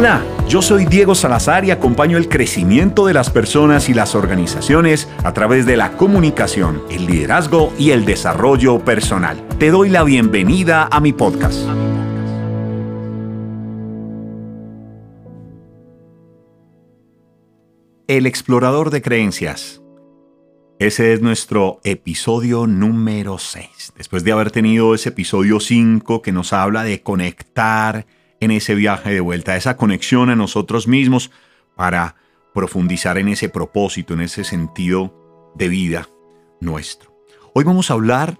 Hola, yo soy Diego Salazar y acompaño el crecimiento de las personas y las organizaciones a través de la comunicación, el liderazgo y el desarrollo personal. Te doy la bienvenida a mi podcast. El explorador de creencias. Ese es nuestro episodio número 6. Después de haber tenido ese episodio 5 que nos habla de conectar, en ese viaje de vuelta, esa conexión a nosotros mismos para profundizar en ese propósito, en ese sentido de vida nuestro. Hoy vamos a hablar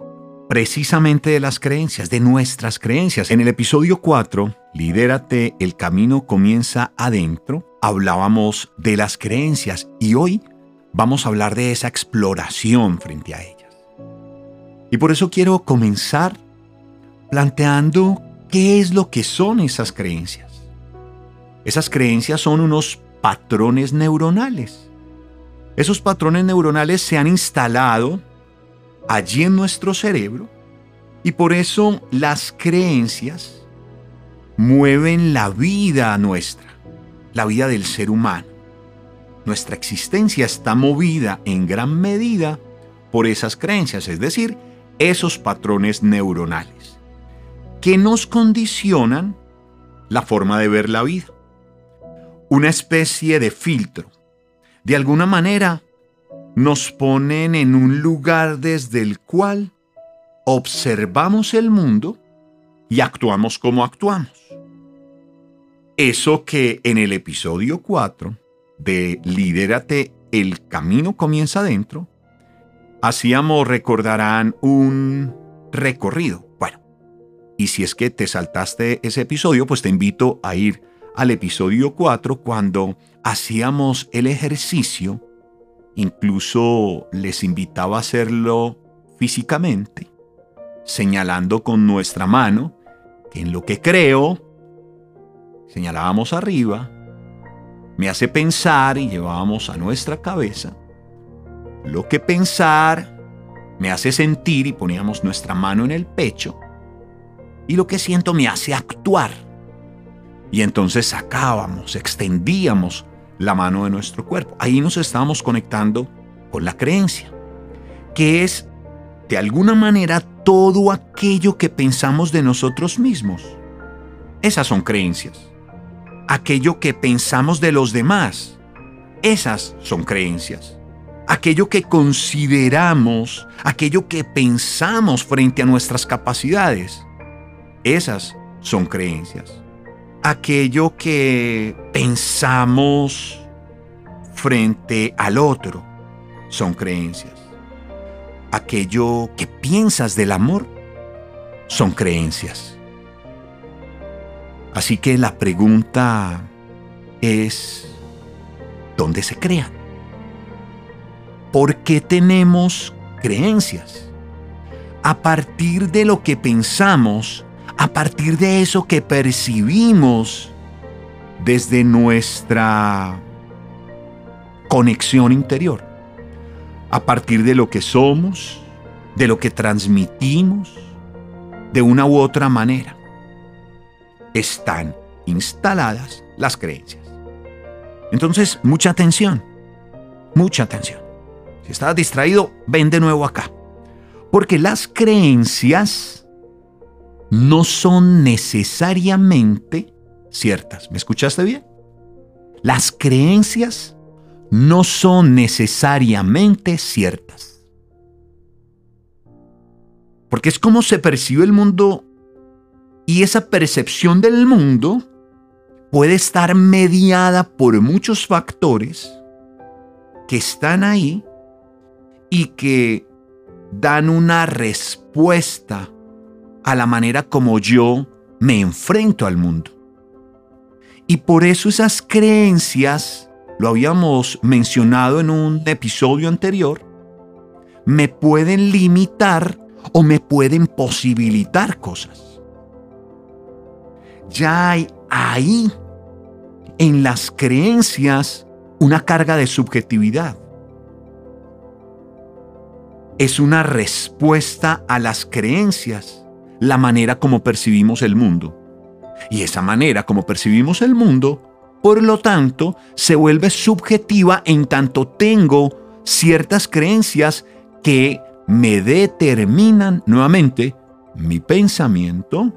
precisamente de las creencias, de nuestras creencias. En el episodio 4, Lidérate, el camino comienza adentro, hablábamos de las creencias y hoy vamos a hablar de esa exploración frente a ellas. Y por eso quiero comenzar planteando ¿Qué es lo que son esas creencias? Esas creencias son unos patrones neuronales. Esos patrones neuronales se han instalado allí en nuestro cerebro y por eso las creencias mueven la vida nuestra, la vida del ser humano. Nuestra existencia está movida en gran medida por esas creencias, es decir, esos patrones neuronales que nos condicionan la forma de ver la vida. Una especie de filtro. De alguna manera, nos ponen en un lugar desde el cual observamos el mundo y actuamos como actuamos. Eso que en el episodio 4 de Lidérate, el camino comienza adentro, hacíamos, recordarán, un recorrido y si es que te saltaste ese episodio, pues te invito a ir al episodio 4 cuando hacíamos el ejercicio. Incluso les invitaba a hacerlo físicamente, señalando con nuestra mano que en lo que creo, señalábamos arriba, me hace pensar y llevábamos a nuestra cabeza lo que pensar me hace sentir y poníamos nuestra mano en el pecho y lo que siento me hace actuar. Y entonces sacábamos, extendíamos la mano de nuestro cuerpo. Ahí nos estábamos conectando con la creencia, que es de alguna manera todo aquello que pensamos de nosotros mismos. Esas son creencias. Aquello que pensamos de los demás. Esas son creencias. Aquello que consideramos, aquello que pensamos frente a nuestras capacidades. Esas son creencias. Aquello que pensamos frente al otro son creencias. Aquello que piensas del amor son creencias. Así que la pregunta es, ¿dónde se crean? ¿Por qué tenemos creencias? A partir de lo que pensamos, a partir de eso que percibimos desde nuestra conexión interior, a partir de lo que somos, de lo que transmitimos, de una u otra manera, están instaladas las creencias. Entonces, mucha atención, mucha atención. Si estás distraído, ven de nuevo acá. Porque las creencias no son necesariamente ciertas. ¿Me escuchaste bien? Las creencias no son necesariamente ciertas. Porque es como se percibe el mundo y esa percepción del mundo puede estar mediada por muchos factores que están ahí y que dan una respuesta a la manera como yo me enfrento al mundo. Y por eso esas creencias, lo habíamos mencionado en un episodio anterior, me pueden limitar o me pueden posibilitar cosas. Ya hay ahí, en las creencias, una carga de subjetividad. Es una respuesta a las creencias la manera como percibimos el mundo. Y esa manera como percibimos el mundo Por lo tanto, se vuelve subjetiva en tanto tengo ciertas creencias que me determinan nuevamente mi pensamiento,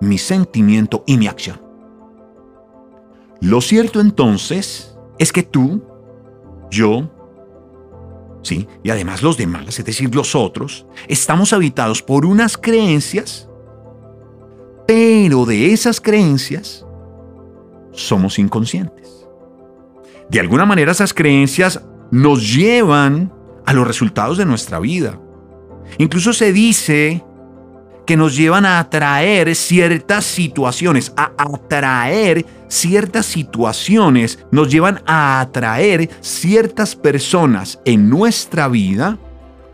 mi sentimiento y mi acción. Lo cierto entonces es que tú, yo, sí, y además los demás, es decir, los otros, estamos habitados por unas creencias, pero de esas creencias somos inconscientes. De alguna manera esas creencias nos llevan a los resultados de nuestra vida. Incluso se dice que nos llevan a atraer ciertas situaciones, a atraer ciertas situaciones, nos llevan a atraer ciertas personas en nuestra vida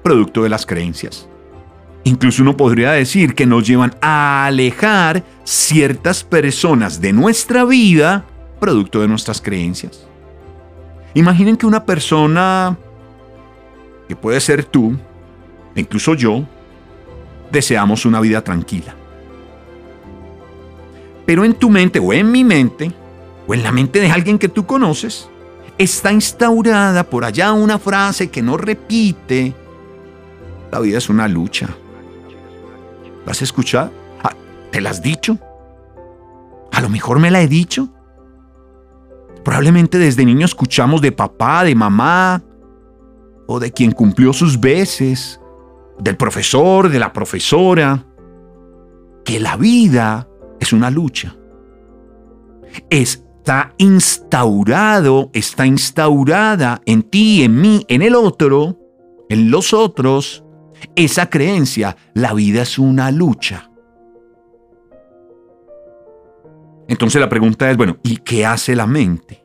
producto de las creencias. Incluso uno podría decir que nos llevan a alejar ciertas personas de nuestra vida producto de nuestras creencias. Imaginen que una persona, que puede ser tú, incluso yo, deseamos una vida tranquila. Pero en tu mente o en mi mente, o en la mente de alguien que tú conoces, está instaurada por allá una frase que no repite, la vida es una lucha. ¿La has escuchado? Ah, ¿Te la has dicho? A lo mejor me la he dicho. Probablemente desde niño escuchamos de papá, de mamá, o de quien cumplió sus veces, del profesor, de la profesora, que la vida es una lucha. Está instaurado, está instaurada en ti, en mí, en el otro, en los otros, esa creencia, la vida es una lucha. Entonces la pregunta es, bueno, ¿y qué hace la mente?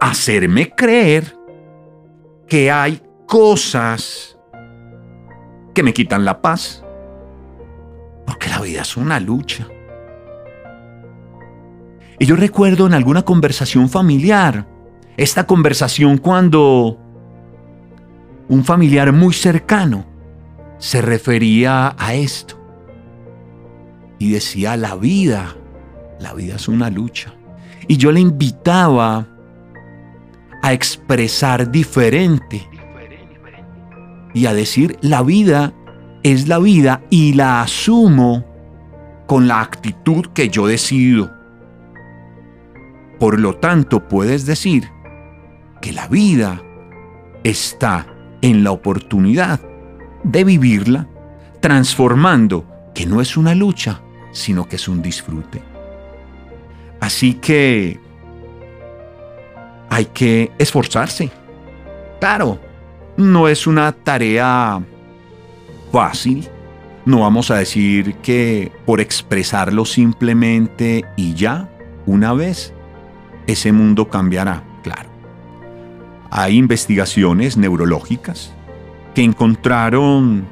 Hacerme creer que hay cosas que me quitan la paz. Porque la vida es una lucha. Y yo recuerdo en alguna conversación familiar, esta conversación cuando un familiar muy cercano se refería a esto. Y decía, la vida, la vida es una lucha. Y yo le invitaba a expresar diferente y a decir la vida es la vida y la asumo con la actitud que yo decido. Por lo tanto, puedes decir que la vida está en la oportunidad de vivirla, transformando que no es una lucha, sino que es un disfrute. Así que hay que esforzarse. Claro, no es una tarea fácil. No vamos a decir que por expresarlo simplemente y ya, una vez, ese mundo cambiará, claro. Hay investigaciones neurológicas que encontraron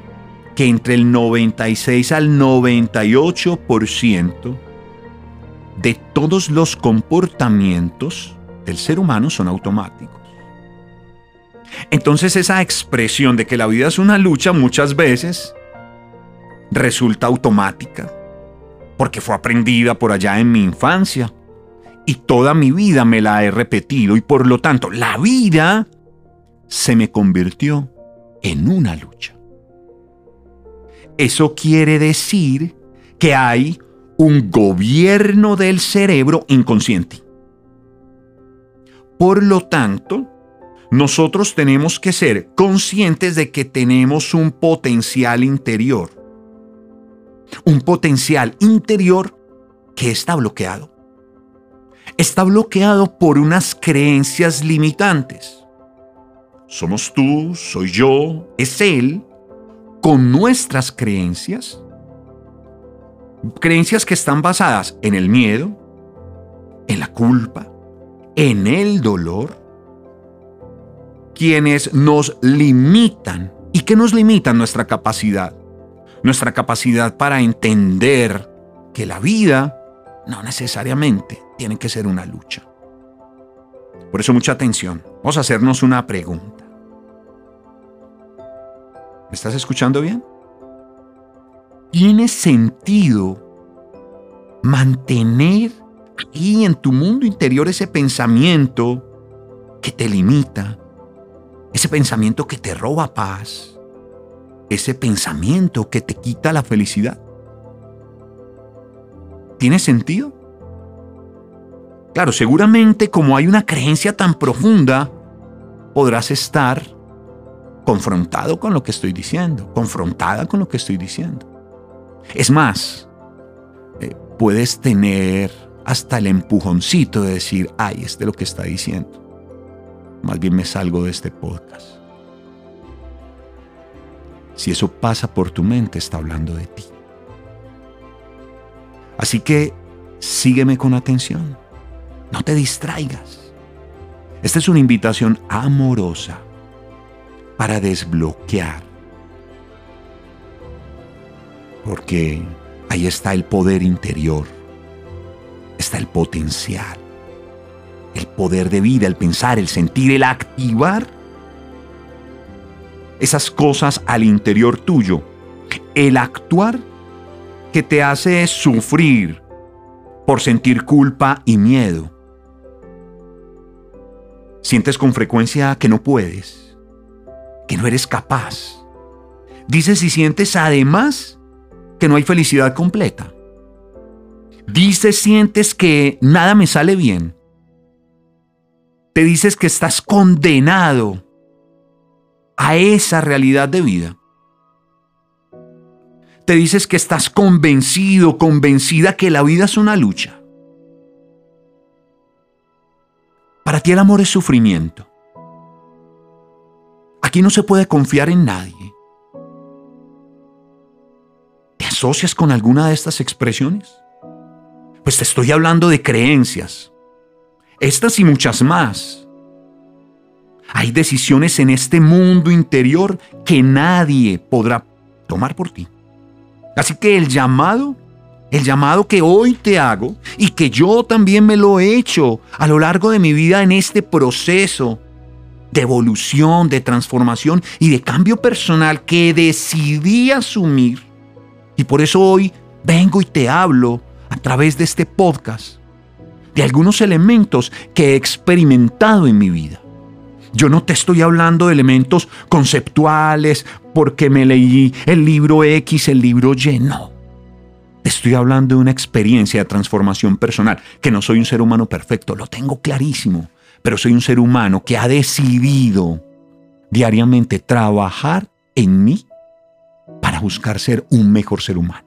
que entre el 96 al 98% de todos los comportamientos del ser humano son automáticos. Entonces esa expresión de que la vida es una lucha muchas veces resulta automática, porque fue aprendida por allá en mi infancia y toda mi vida me la he repetido y por lo tanto la vida se me convirtió en una lucha. Eso quiere decir que hay un gobierno del cerebro inconsciente. Por lo tanto, nosotros tenemos que ser conscientes de que tenemos un potencial interior. Un potencial interior que está bloqueado. Está bloqueado por unas creencias limitantes. Somos tú, soy yo, es él, con nuestras creencias. Creencias que están basadas en el miedo, en la culpa, en el dolor quienes nos limitan. ¿Y qué nos limitan? Nuestra capacidad. Nuestra capacidad para entender que la vida no necesariamente tiene que ser una lucha. Por eso mucha atención. Vamos a hacernos una pregunta. ¿Me estás escuchando bien? ¿Tiene sentido mantener ahí en tu mundo interior ese pensamiento que te limita, ese pensamiento que te roba paz, ese pensamiento que te quita la felicidad. ¿Tiene sentido? Claro, seguramente como hay una creencia tan profunda, podrás estar confrontado con lo que estoy diciendo, confrontada con lo que estoy diciendo. Es más, eh, puedes tener hasta el empujoncito de decir, ay, es de lo que está diciendo. Más bien me salgo de este podcast. Si eso pasa por tu mente, está hablando de ti. Así que sígueme con atención. No te distraigas. Esta es una invitación amorosa para desbloquear. Porque ahí está el poder interior, está el potencial, el poder de vida, el pensar, el sentir, el activar esas cosas al interior tuyo. El actuar que te hace sufrir por sentir culpa y miedo. Sientes con frecuencia que no puedes, que no eres capaz. Dices y sientes además que no hay felicidad completa. Dices, sientes que nada me sale bien. Te dices que estás condenado a esa realidad de vida. Te dices que estás convencido, convencida que la vida es una lucha. Para ti el amor es sufrimiento. Aquí no se puede confiar en nadie. ¿Te asocias con alguna de estas expresiones? Pues te estoy hablando de creencias. Estas y muchas más. Hay decisiones en este mundo interior que nadie podrá tomar por ti. Así que el llamado, el llamado que hoy te hago y que yo también me lo he hecho a lo largo de mi vida en este proceso de evolución, de transformación y de cambio personal que decidí asumir. Y por eso hoy vengo y te hablo a través de este podcast de algunos elementos que he experimentado en mi vida. Yo no te estoy hablando de elementos conceptuales porque me leí el libro X, el libro Y, no. Estoy hablando de una experiencia de transformación personal, que no soy un ser humano perfecto, lo tengo clarísimo, pero soy un ser humano que ha decidido diariamente trabajar en mí para buscar ser un mejor ser humano,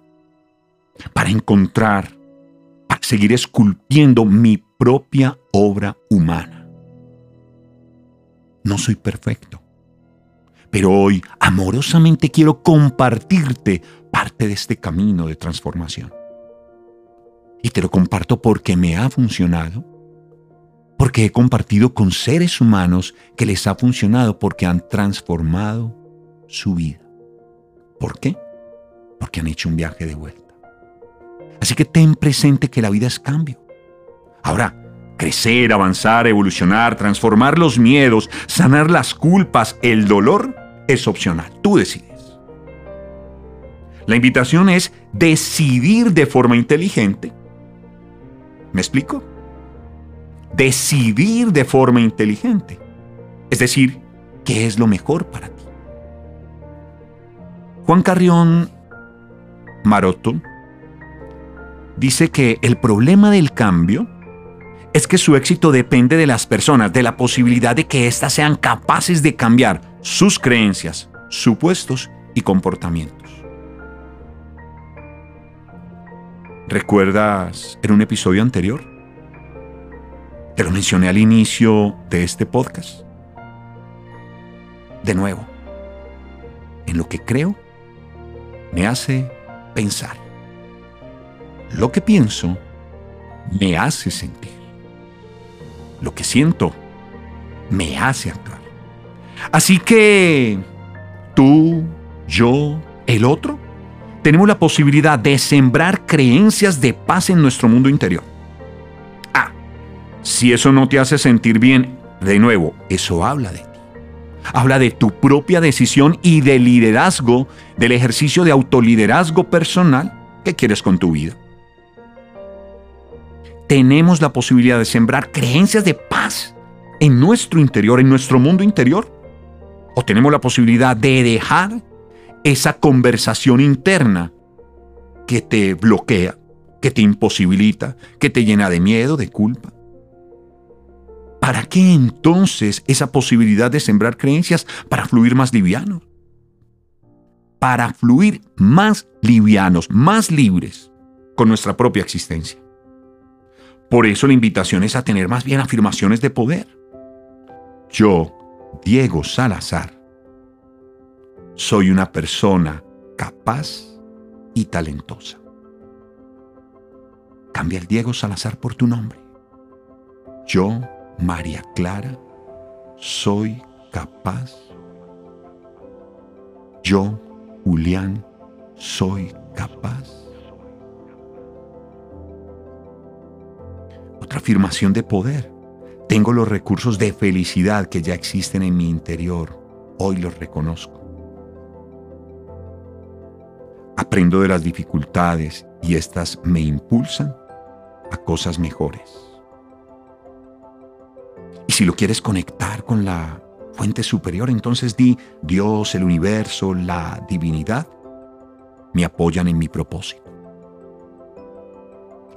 para encontrar, para seguir esculpiendo mi propia obra humana. No soy perfecto. Pero hoy amorosamente quiero compartirte parte de este camino de transformación. Y te lo comparto porque me ha funcionado, porque he compartido con seres humanos que les ha funcionado porque han transformado su vida. ¿Por qué? Porque han hecho un viaje de vuelta. Así que ten presente que la vida es cambio. Ahora, Crecer, avanzar, evolucionar, transformar los miedos, sanar las culpas, el dolor, es opcional. Tú decides. La invitación es decidir de forma inteligente. ¿Me explico? Decidir de forma inteligente. Es decir, ¿qué es lo mejor para ti? Juan Carrión Maroto dice que el problema del cambio es que su éxito depende de las personas, de la posibilidad de que éstas sean capaces de cambiar sus creencias, supuestos y comportamientos. ¿Recuerdas en un episodio anterior? Te lo mencioné al inicio de este podcast. De nuevo, en lo que creo me hace pensar. Lo que pienso me hace sentir lo que siento me hace actuar. Así que tú, yo, el otro, tenemos la posibilidad de sembrar creencias de paz en nuestro mundo interior. Ah, si eso no te hace sentir bien, de nuevo, eso habla de ti. Habla de tu propia decisión y de liderazgo, del ejercicio de autoliderazgo personal que quieres con tu vida. Tenemos la posibilidad de sembrar creencias de paz en nuestro interior, en nuestro mundo interior? ¿O tenemos la posibilidad de dejar esa conversación interna que te bloquea, que te imposibilita, que te llena de miedo, de culpa? ¿Para qué entonces esa posibilidad de sembrar creencias para fluir más livianos? Para fluir más livianos, más libres con nuestra propia existencia. Por eso la invitación es a tener más bien afirmaciones de poder. Yo, Diego Salazar, soy una persona capaz y talentosa. Cambia el Diego Salazar por tu nombre. Yo, María Clara, soy capaz. Yo, Julián, soy capaz. Otra afirmación de poder. Tengo los recursos de felicidad que ya existen en mi interior. Hoy los reconozco. Aprendo de las dificultades y éstas me impulsan a cosas mejores. Y si lo quieres conectar con la fuente superior, entonces di Dios, el universo, la divinidad, me apoyan en mi propósito.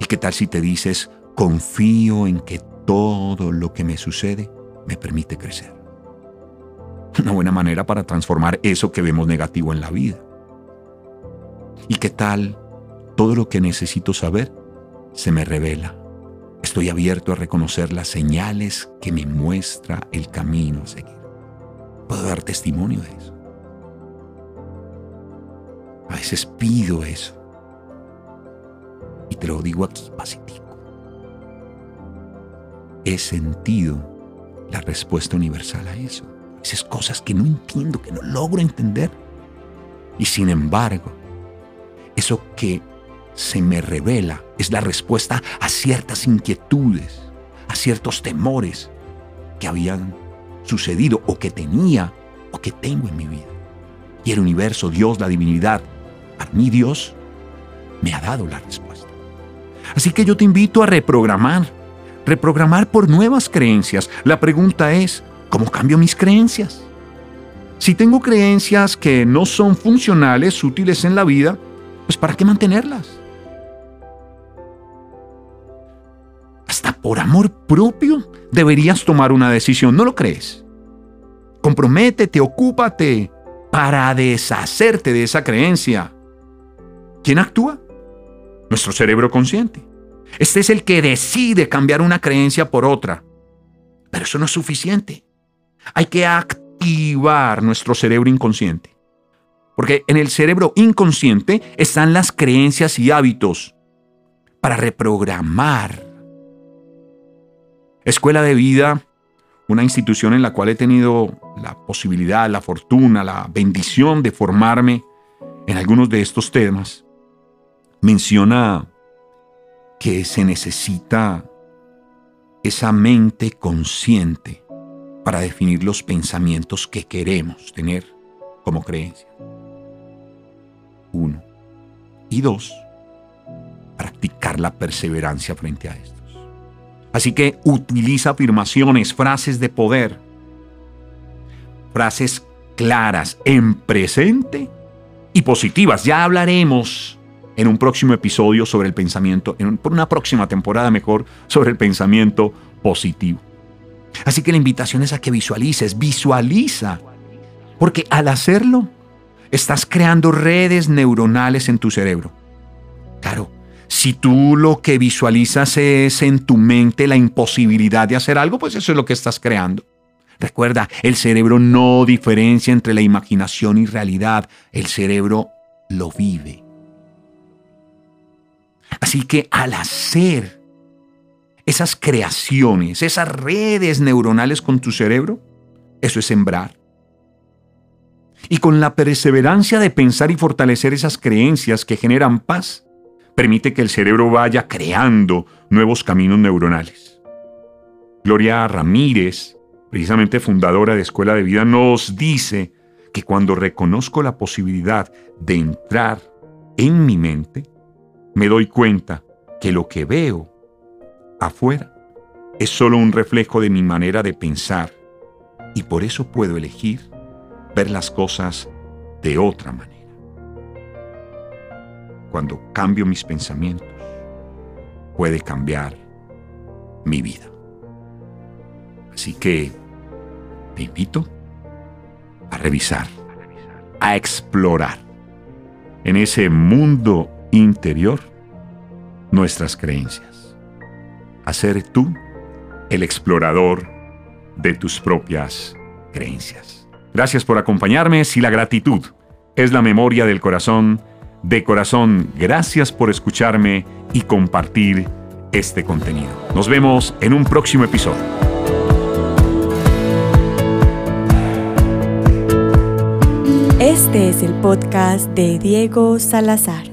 ¿Y qué tal si te dices, confío en que todo lo que me sucede me permite crecer? Una buena manera para transformar eso que vemos negativo en la vida. ¿Y qué tal todo lo que necesito saber se me revela Estoy abierto a reconocer las señales que me muestra el camino a seguir. Puedo dar testimonio de eso. A veces pido eso. Y te lo digo aquí, pacífico. He sentido la respuesta universal a eso. Esas cosas que no entiendo, que no logro entender. Y sin embargo, eso que se me revela es la respuesta a ciertas inquietudes, a ciertos temores que habían sucedido o que tenía o que tengo en mi vida. Y el universo, Dios, la divinidad, a mí Dios me ha dado la respuesta. Así que yo te invito a reprogramar, reprogramar por nuevas creencias. La pregunta es, ¿cómo cambio mis creencias? Si tengo creencias que no son funcionales, útiles en la vida, pues ¿para qué mantenerlas? por amor propio deberías tomar una decisión, ¿no lo crees? Comprométete, ocúpate para deshacerte de esa creencia. ¿Quién actúa? Nuestro cerebro consciente. Este es el que decide cambiar una creencia por otra. Pero eso no es suficiente. Hay que activar nuestro cerebro inconsciente. Porque en el cerebro inconsciente están las creencias y hábitos para reprogramar Escuela de Vida, una institución en la cual he tenido la posibilidad, la fortuna, la bendición de formarme en algunos de estos temas, menciona que se necesita esa mente consciente para definir los pensamientos que queremos tener como creencia. Uno. Y dos, practicar la perseverancia frente a esto. Así que utiliza afirmaciones, frases de poder, frases claras en presente y positivas. Ya hablaremos en un próximo episodio sobre el pensamiento, en por una próxima temporada mejor, sobre el pensamiento positivo. Así que la invitación es a que visualices, visualiza, porque al hacerlo, estás creando redes neuronales en tu cerebro. Claro, si tú lo que visualizas es en tu mente la imposibilidad de hacer algo, pues eso es lo que estás creando. Recuerda, el cerebro no diferencia entre la imaginación y realidad, el cerebro lo vive. Así que al hacer esas creaciones, esas redes neuronales con tu cerebro, eso es sembrar. Y con la perseverancia de pensar y fortalecer esas creencias que generan paz, permite que el cerebro vaya creando nuevos caminos neuronales. Gloria Ramírez, precisamente fundadora de Escuela de Vida, nos dice que cuando reconozco la posibilidad de entrar en mi mente, me doy cuenta que lo que veo afuera es solo un reflejo de mi manera de pensar y por eso puedo elegir ver las cosas de otra manera. Cuando cambio mis pensamientos, puede cambiar mi vida. Así que te invito a revisar, a explorar en ese mundo interior nuestras creencias. A ser tú el explorador de tus propias creencias. Gracias por acompañarme. Si la gratitud es la memoria del corazón, de corazón, gracias por escucharme y compartir este contenido. Nos vemos en un próximo episodio. Este es el podcast de Diego Salazar.